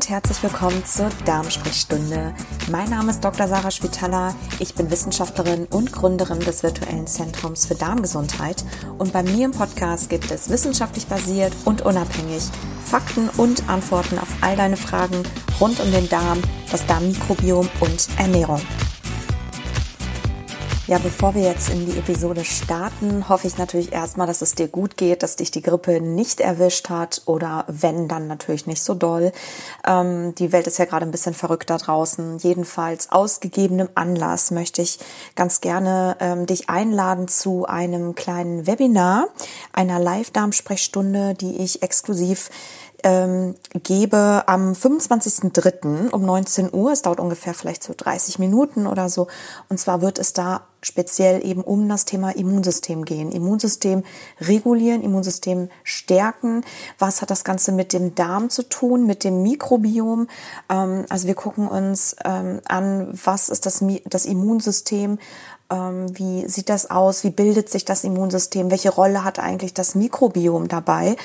und herzlich willkommen zur Darmsprechstunde. Mein Name ist Dr. Sarah Spitaler. Ich bin Wissenschaftlerin und Gründerin des virtuellen Zentrums für Darmgesundheit. Und bei mir im Podcast gibt es wissenschaftlich basiert und unabhängig Fakten und Antworten auf all deine Fragen rund um den Darm, das Darmmikrobiom und Ernährung. Ja, bevor wir jetzt in die Episode starten, hoffe ich natürlich erstmal, dass es dir gut geht, dass dich die Grippe nicht erwischt hat oder wenn, dann natürlich nicht so doll. Ähm, die Welt ist ja gerade ein bisschen verrückt da draußen. Jedenfalls aus gegebenem Anlass möchte ich ganz gerne ähm, dich einladen zu einem kleinen Webinar, einer Live-Darm-Sprechstunde, die ich exklusiv ähm, gebe am 25.03. um 19 Uhr. Es dauert ungefähr vielleicht so 30 Minuten oder so. Und zwar wird es da speziell eben um das Thema Immunsystem gehen. Immunsystem regulieren, Immunsystem stärken. Was hat das Ganze mit dem Darm zu tun, mit dem Mikrobiom? Ähm, also wir gucken uns ähm, an, was ist das, das Immunsystem? Ähm, wie sieht das aus? Wie bildet sich das Immunsystem? Welche Rolle hat eigentlich das Mikrobiom dabei?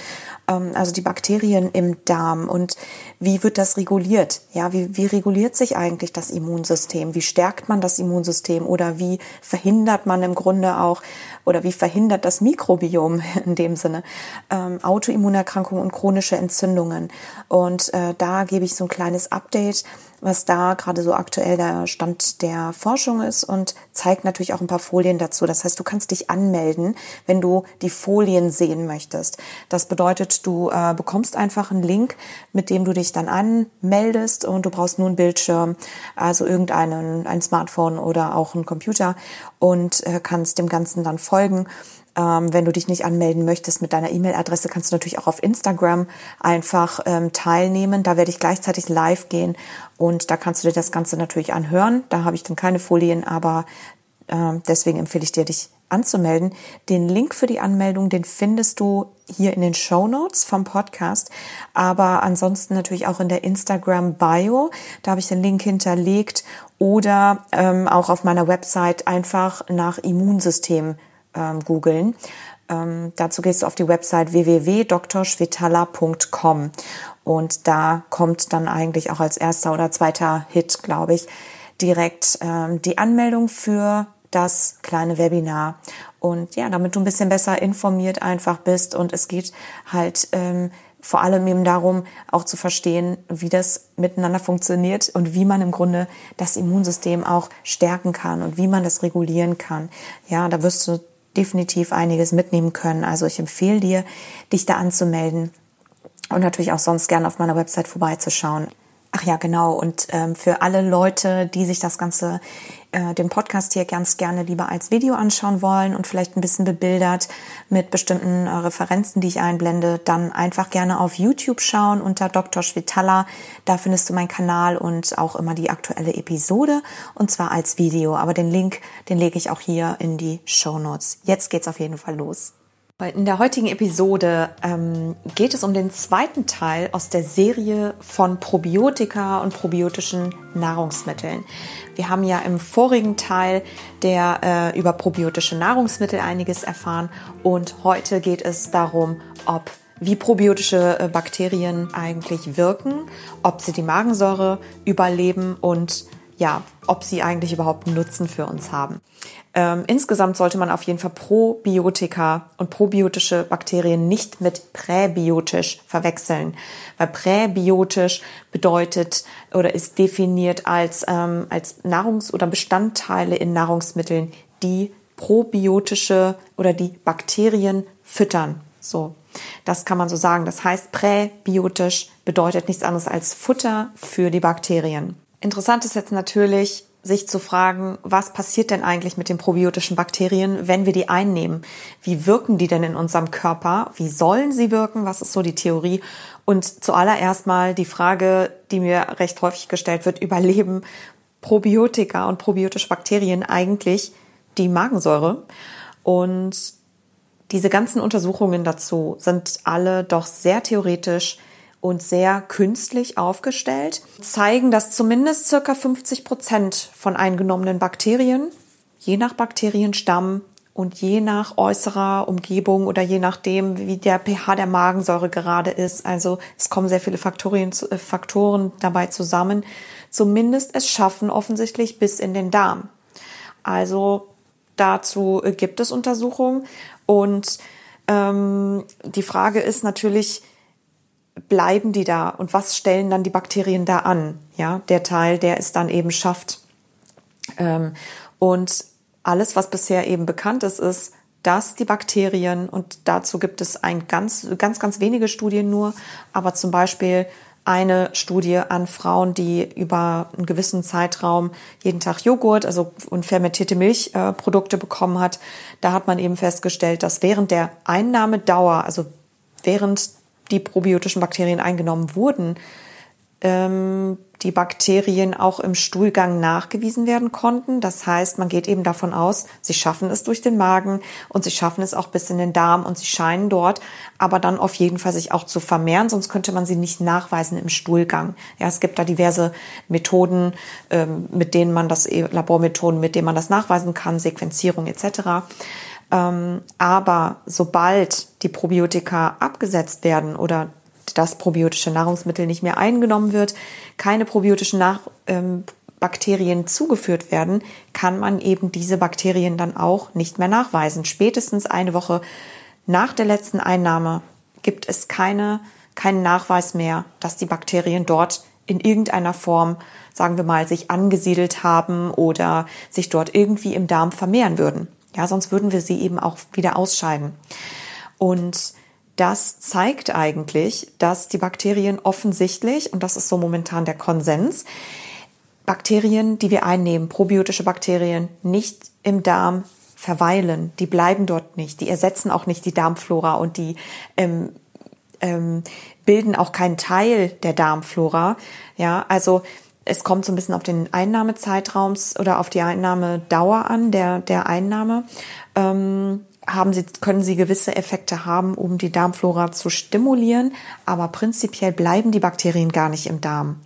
Ähm, also die Bakterien im Darm und wie wird das reguliert? Ja, wie, wie reguliert sich eigentlich das Immunsystem? Wie stärkt man das Immunsystem oder wie verhindert man im Grunde auch oder wie verhindert das Mikrobiom in dem Sinne ähm, Autoimmunerkrankungen und chronische Entzündungen? Und äh, da gebe ich so ein kleines Update was da gerade so aktuell der Stand der Forschung ist und zeigt natürlich auch ein paar Folien dazu. Das heißt, du kannst dich anmelden, wenn du die Folien sehen möchtest. Das bedeutet, du äh, bekommst einfach einen Link, mit dem du dich dann anmeldest und du brauchst nur einen Bildschirm, also irgendeinen, ein Smartphone oder auch einen Computer und äh, kannst dem Ganzen dann folgen. Ähm, wenn du dich nicht anmelden möchtest mit deiner E-Mail-Adresse, kannst du natürlich auch auf Instagram einfach ähm, teilnehmen. Da werde ich gleichzeitig live gehen und da kannst du dir das Ganze natürlich anhören. Da habe ich dann keine Folien, aber äh, deswegen empfehle ich dir, dich anzumelden. Den Link für die Anmeldung, den findest du hier in den Show Notes vom Podcast, aber ansonsten natürlich auch in der Instagram Bio. Da habe ich den Link hinterlegt oder ähm, auch auf meiner Website einfach nach Immunsystem ähm, googeln. Ähm, dazu gehst du auf die Website www.drschwetala.com und da kommt dann eigentlich auch als erster oder zweiter Hit, glaube ich, direkt ähm, die Anmeldung für das kleine Webinar. Und ja, damit du ein bisschen besser informiert einfach bist und es geht halt ähm, vor allem eben darum, auch zu verstehen, wie das miteinander funktioniert und wie man im Grunde das Immunsystem auch stärken kann und wie man das regulieren kann. Ja, da wirst du definitiv einiges mitnehmen können. Also ich empfehle dir, dich da anzumelden und natürlich auch sonst gerne auf meiner Website vorbeizuschauen. Ach ja, genau. Und ähm, für alle Leute, die sich das Ganze, äh, den Podcast hier ganz gerne lieber als Video anschauen wollen und vielleicht ein bisschen bebildert mit bestimmten äh, Referenzen, die ich einblende, dann einfach gerne auf YouTube schauen unter Dr. Schwitala. Da findest du meinen Kanal und auch immer die aktuelle Episode und zwar als Video. Aber den Link, den lege ich auch hier in die Show Notes. Jetzt geht's auf jeden Fall los. In der heutigen Episode ähm, geht es um den zweiten Teil aus der Serie von Probiotika und probiotischen Nahrungsmitteln. Wir haben ja im vorigen Teil der äh, über probiotische Nahrungsmittel einiges erfahren und heute geht es darum, ob wie probiotische äh, Bakterien eigentlich wirken, ob sie die Magensäure überleben und ja, ob sie eigentlich überhaupt Nutzen für uns haben. Ähm, insgesamt sollte man auf jeden Fall Probiotika und probiotische Bakterien nicht mit präbiotisch verwechseln, weil präbiotisch bedeutet oder ist definiert als, ähm, als Nahrungs- oder Bestandteile in Nahrungsmitteln, die probiotische oder die Bakterien füttern. So, das kann man so sagen. Das heißt, präbiotisch bedeutet nichts anderes als Futter für die Bakterien. Interessant ist jetzt natürlich, sich zu fragen, was passiert denn eigentlich mit den probiotischen Bakterien, wenn wir die einnehmen? Wie wirken die denn in unserem Körper? Wie sollen sie wirken? Was ist so die Theorie? Und zuallererst mal die Frage, die mir recht häufig gestellt wird, überleben Probiotika und probiotische Bakterien eigentlich die Magensäure? Und diese ganzen Untersuchungen dazu sind alle doch sehr theoretisch, und sehr künstlich aufgestellt, zeigen, dass zumindest circa 50 Prozent von eingenommenen Bakterien, je nach Bakterienstamm Und je nach äußerer Umgebung oder je nachdem, wie der pH der Magensäure gerade ist, also es kommen sehr viele Faktorien, äh, Faktoren dabei zusammen, zumindest es schaffen offensichtlich bis in den Darm. Also dazu äh, gibt es Untersuchungen. Und ähm, die Frage ist natürlich, bleiben die da und was stellen dann die Bakterien da an? Ja, der Teil, der es dann eben schafft. Ähm, und alles, was bisher eben bekannt ist, ist, dass die Bakterien, und dazu gibt es ein ganz, ganz, ganz wenige Studien nur, aber zum Beispiel eine Studie an Frauen, die über einen gewissen Zeitraum jeden Tag Joghurt, also und fermentierte Milchprodukte äh, bekommen hat. Da hat man eben festgestellt, dass während der Einnahmedauer, also während die probiotischen Bakterien eingenommen wurden, ähm, die Bakterien auch im Stuhlgang nachgewiesen werden konnten. Das heißt, man geht eben davon aus, sie schaffen es durch den Magen und sie schaffen es auch bis in den Darm und sie scheinen dort aber dann auf jeden Fall sich auch zu vermehren, sonst könnte man sie nicht nachweisen im Stuhlgang. Ja, es gibt da diverse Methoden, ähm, mit denen man das, Labormethoden, mit denen man das nachweisen kann, Sequenzierung etc. Ähm, aber sobald die Probiotika abgesetzt werden oder das probiotische Nahrungsmittel nicht mehr eingenommen wird, keine probiotischen Nach ähm, Bakterien zugeführt werden, kann man eben diese Bakterien dann auch nicht mehr nachweisen. Spätestens eine Woche nach der letzten Einnahme gibt es keine, keinen Nachweis mehr, dass die Bakterien dort in irgendeiner Form, sagen wir mal, sich angesiedelt haben oder sich dort irgendwie im Darm vermehren würden. Ja, sonst würden wir sie eben auch wieder ausscheiden. Und das zeigt eigentlich, dass die Bakterien offensichtlich, und das ist so momentan der Konsens, Bakterien, die wir einnehmen, probiotische Bakterien, nicht im Darm verweilen. Die bleiben dort nicht. Die ersetzen auch nicht die Darmflora und die ähm, ähm, bilden auch keinen Teil der Darmflora. Ja, also es kommt so ein bisschen auf den Einnahmezeitraums oder auf die Einnahmedauer an, der, der Einnahme. Ähm, haben sie, können sie gewisse Effekte haben, um die Darmflora zu stimulieren, aber prinzipiell bleiben die Bakterien gar nicht im Darm.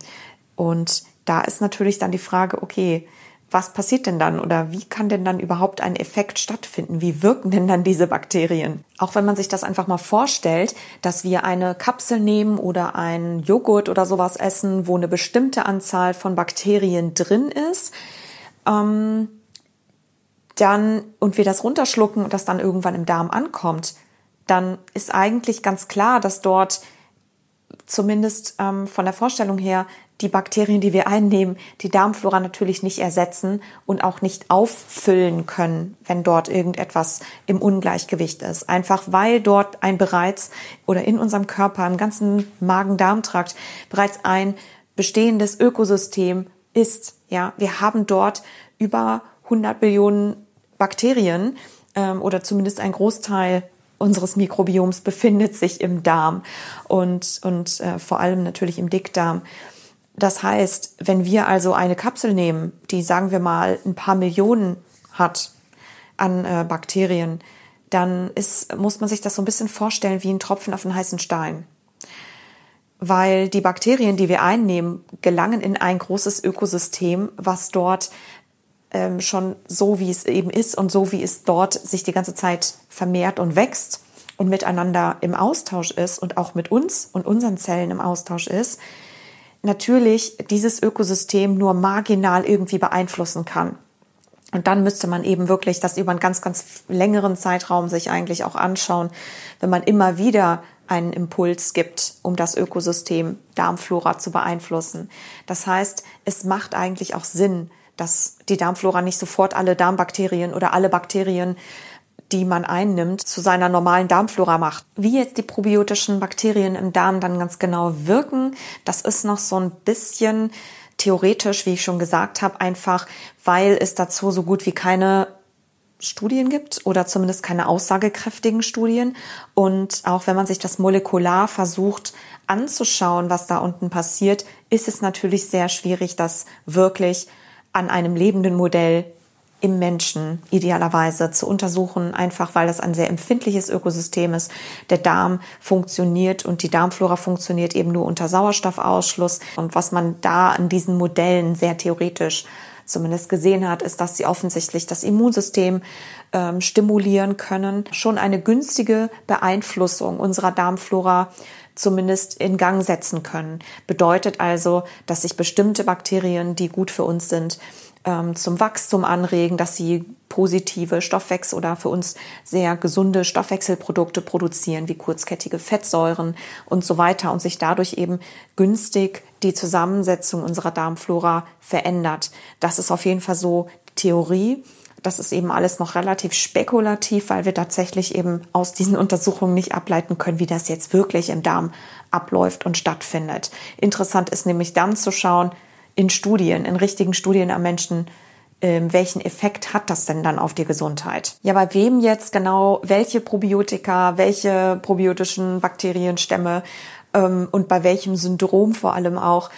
Und da ist natürlich dann die Frage, okay, was passiert denn dann oder wie kann denn dann überhaupt ein Effekt stattfinden? Wie wirken denn dann diese Bakterien? Auch wenn man sich das einfach mal vorstellt, dass wir eine Kapsel nehmen oder einen Joghurt oder sowas essen, wo eine bestimmte Anzahl von Bakterien drin ist, ähm, dann und wir das runterschlucken und das dann irgendwann im Darm ankommt, dann ist eigentlich ganz klar, dass dort zumindest ähm, von der Vorstellung her die Bakterien, die wir einnehmen, die Darmflora natürlich nicht ersetzen und auch nicht auffüllen können, wenn dort irgendetwas im Ungleichgewicht ist. Einfach weil dort ein bereits oder in unserem Körper, im ganzen Magen-Darm-Trakt bereits ein bestehendes Ökosystem ist. Ja, wir haben dort über 100 Billionen Bakterien ähm, oder zumindest ein Großteil unseres Mikrobioms befindet sich im Darm und, und äh, vor allem natürlich im Dickdarm. Das heißt, wenn wir also eine Kapsel nehmen, die sagen wir mal ein paar Millionen hat an äh, Bakterien, dann ist, muss man sich das so ein bisschen vorstellen wie ein Tropfen auf einen heißen Stein. Weil die Bakterien, die wir einnehmen, gelangen in ein großes Ökosystem, was dort ähm, schon so, wie es eben ist und so, wie es dort sich die ganze Zeit vermehrt und wächst und miteinander im Austausch ist und auch mit uns und unseren Zellen im Austausch ist, natürlich dieses Ökosystem nur marginal irgendwie beeinflussen kann. Und dann müsste man eben wirklich das über einen ganz, ganz längeren Zeitraum sich eigentlich auch anschauen, wenn man immer wieder einen Impuls gibt, um das Ökosystem Darmflora zu beeinflussen. Das heißt, es macht eigentlich auch Sinn, dass die Darmflora nicht sofort alle Darmbakterien oder alle Bakterien, die man einnimmt, zu seiner normalen Darmflora macht. Wie jetzt die probiotischen Bakterien im Darm dann ganz genau wirken, das ist noch so ein bisschen theoretisch, wie ich schon gesagt habe, einfach weil es dazu so gut wie keine Studien gibt oder zumindest keine aussagekräftigen Studien. Und auch wenn man sich das molekular versucht anzuschauen, was da unten passiert, ist es natürlich sehr schwierig, das wirklich an einem lebenden Modell im Menschen idealerweise zu untersuchen, einfach weil das ein sehr empfindliches Ökosystem ist. Der Darm funktioniert und die Darmflora funktioniert eben nur unter Sauerstoffausschluss. Und was man da an diesen Modellen sehr theoretisch zumindest gesehen hat, ist, dass sie offensichtlich das Immunsystem ähm, stimulieren können. Schon eine günstige Beeinflussung unserer Darmflora zumindest in Gang setzen können. Bedeutet also, dass sich bestimmte Bakterien, die gut für uns sind, ähm, zum Wachstum anregen, dass sie positive Stoffwechsel oder für uns sehr gesunde Stoffwechselprodukte produzieren, wie kurzkettige Fettsäuren und so weiter und sich dadurch eben günstig die Zusammensetzung unserer Darmflora verändert. Das ist auf jeden Fall so Theorie. Das ist eben alles noch relativ spekulativ, weil wir tatsächlich eben aus diesen Untersuchungen nicht ableiten können, wie das jetzt wirklich im Darm abläuft und stattfindet. Interessant ist nämlich dann zu schauen, in Studien, in richtigen Studien am Menschen, ähm, welchen Effekt hat das denn dann auf die Gesundheit? Ja, bei wem jetzt genau welche Probiotika, welche probiotischen Bakterienstämme ähm, und bei welchem Syndrom vor allem auch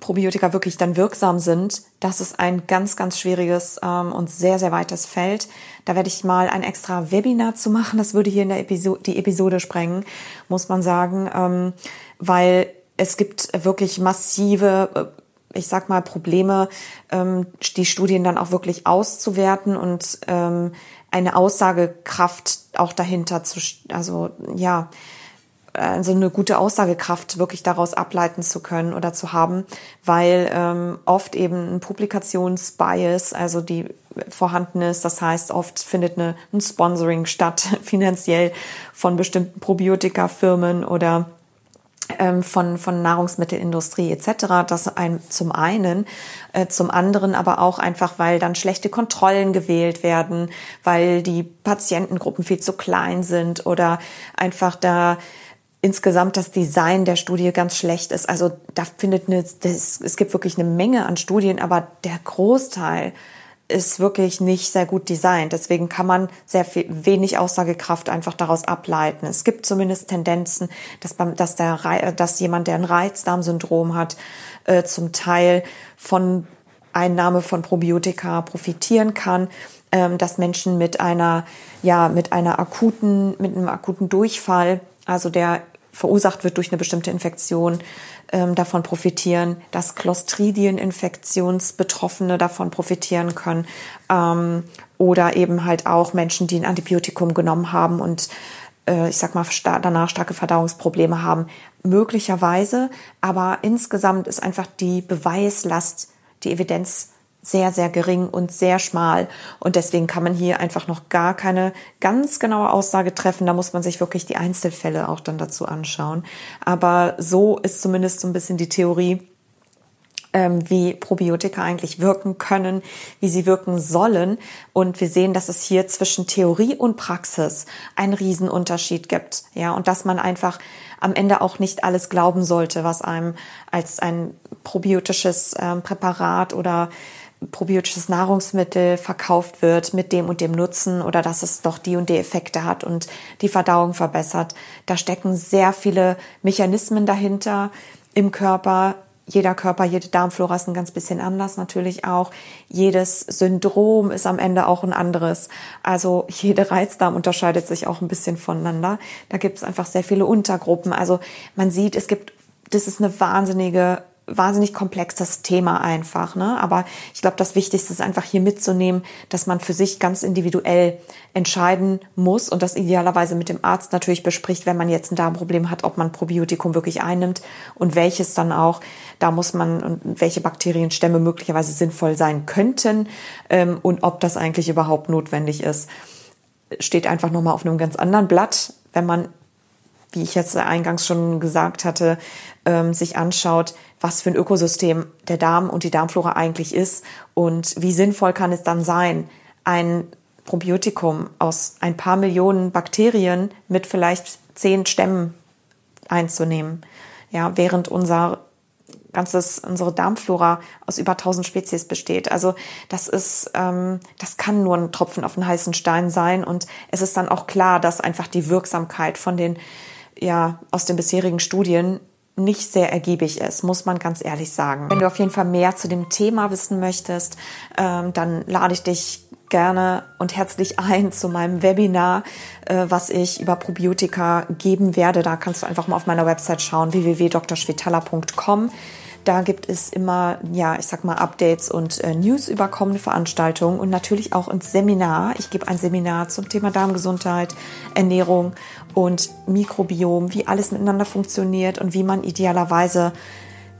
Probiotika wirklich dann wirksam sind, das ist ein ganz, ganz schwieriges ähm, und sehr, sehr weites Feld. Da werde ich mal ein extra Webinar zu machen. Das würde hier in der Episode, die Episode sprengen, muss man sagen, ähm, weil es gibt wirklich massive äh, ich sag mal, Probleme, ähm, die Studien dann auch wirklich auszuwerten und ähm, eine Aussagekraft auch dahinter zu, also ja, also eine gute Aussagekraft wirklich daraus ableiten zu können oder zu haben, weil ähm, oft eben ein Publikationsbias, also die vorhanden ist. Das heißt, oft findet eine, ein Sponsoring statt, finanziell von bestimmten Probiotika-Firmen oder ähm, von, von Nahrungsmittelindustrie etc. Das ein, zum einen, äh, zum anderen aber auch einfach, weil dann schlechte Kontrollen gewählt werden, weil die Patientengruppen viel zu klein sind oder einfach da insgesamt das Design der Studie ganz schlecht ist. Also da findet eine, das, es gibt wirklich eine Menge an Studien, aber der Großteil ist wirklich nicht sehr gut designt. Deswegen kann man sehr viel, wenig Aussagekraft einfach daraus ableiten. Es gibt zumindest Tendenzen, dass, beim, dass, der, dass jemand, der ein Reizdarmsyndrom hat, äh, zum Teil von Einnahme von Probiotika profitieren kann, ähm, dass Menschen mit einer, ja, mit einer akuten, mit einem akuten Durchfall, also der verursacht wird durch eine bestimmte Infektion, ähm, davon profitieren, dass Clostridien-Infektionsbetroffene davon profitieren können ähm, oder eben halt auch Menschen, die ein Antibiotikum genommen haben und äh, ich sag mal danach starke Verdauungsprobleme haben, möglicherweise. Aber insgesamt ist einfach die Beweislast, die Evidenz sehr, sehr gering und sehr schmal. Und deswegen kann man hier einfach noch gar keine ganz genaue Aussage treffen. Da muss man sich wirklich die Einzelfälle auch dann dazu anschauen. Aber so ist zumindest so ein bisschen die Theorie, ähm, wie Probiotika eigentlich wirken können, wie sie wirken sollen. Und wir sehen, dass es hier zwischen Theorie und Praxis einen Riesenunterschied gibt. Ja, und dass man einfach am Ende auch nicht alles glauben sollte, was einem als ein probiotisches ähm, Präparat oder probiotisches Nahrungsmittel verkauft wird mit dem und dem Nutzen oder dass es doch die und die Effekte hat und die Verdauung verbessert. Da stecken sehr viele Mechanismen dahinter im Körper. Jeder Körper, jede Darmflora ist ein ganz bisschen anders natürlich auch. Jedes Syndrom ist am Ende auch ein anderes. Also jede Reizdarm unterscheidet sich auch ein bisschen voneinander. Da gibt es einfach sehr viele Untergruppen. Also man sieht, es gibt, das ist eine wahnsinnige wahnsinnig komplexes Thema einfach. Ne? Aber ich glaube, das Wichtigste ist einfach hier mitzunehmen, dass man für sich ganz individuell entscheiden muss und das idealerweise mit dem Arzt natürlich bespricht, wenn man jetzt ein Darmproblem hat, ob man Probiotikum wirklich einnimmt und welches dann auch. Da muss man und welche Bakterienstämme möglicherweise sinnvoll sein könnten ähm, und ob das eigentlich überhaupt notwendig ist. Steht einfach nochmal auf einem ganz anderen Blatt, wenn man wie ich jetzt eingangs schon gesagt hatte, ähm, sich anschaut, was für ein Ökosystem der Darm und die Darmflora eigentlich ist und wie sinnvoll kann es dann sein, ein Probiotikum aus ein paar Millionen Bakterien mit vielleicht zehn Stämmen einzunehmen. Ja, während unser ganzes, unsere Darmflora aus über 1000 Spezies besteht. Also das ist, ähm, das kann nur ein Tropfen auf den heißen Stein sein und es ist dann auch klar, dass einfach die Wirksamkeit von den, ja, aus den bisherigen Studien nicht sehr ergiebig ist, muss man ganz ehrlich sagen. Wenn du auf jeden Fall mehr zu dem Thema wissen möchtest, ähm, dann lade ich dich gerne und herzlich ein zu meinem Webinar, äh, was ich über Probiotika geben werde. Da kannst du einfach mal auf meiner Website schauen, www.drschwetala.com. Da gibt es immer, ja, ich sag mal, Updates und äh, News über kommende Veranstaltungen und natürlich auch ins Seminar. Ich gebe ein Seminar zum Thema Darmgesundheit, Ernährung und Mikrobiom, wie alles miteinander funktioniert und wie man idealerweise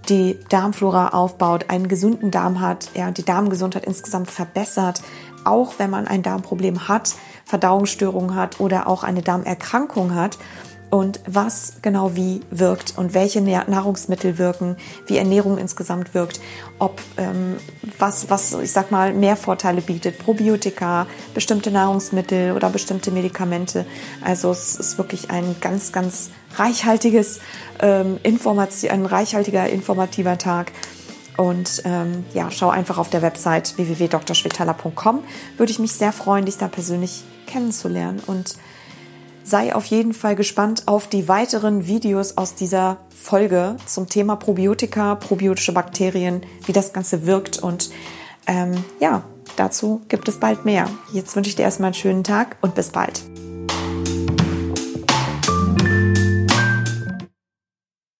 die Darmflora aufbaut, einen gesunden Darm hat, ja, die Darmgesundheit insgesamt verbessert, auch wenn man ein Darmproblem hat, Verdauungsstörungen hat oder auch eine Darmerkrankung hat und was genau wie wirkt und welche Nahrungsmittel wirken, wie Ernährung insgesamt wirkt, ob ähm, was, was, ich sag mal, mehr Vorteile bietet, Probiotika, bestimmte Nahrungsmittel oder bestimmte Medikamente. Also es ist wirklich ein ganz, ganz reichhaltiges ähm, Information, ein reichhaltiger informativer Tag. Und ähm, ja, schau einfach auf der Website www.drschwetala.com. Würde ich mich sehr freuen, dich da persönlich kennenzulernen und sei auf jeden Fall gespannt auf die weiteren Videos aus dieser Folge zum Thema Probiotika, probiotische Bakterien, wie das Ganze wirkt und ähm, ja, dazu gibt es bald mehr. Jetzt wünsche ich dir erstmal einen schönen Tag und bis bald.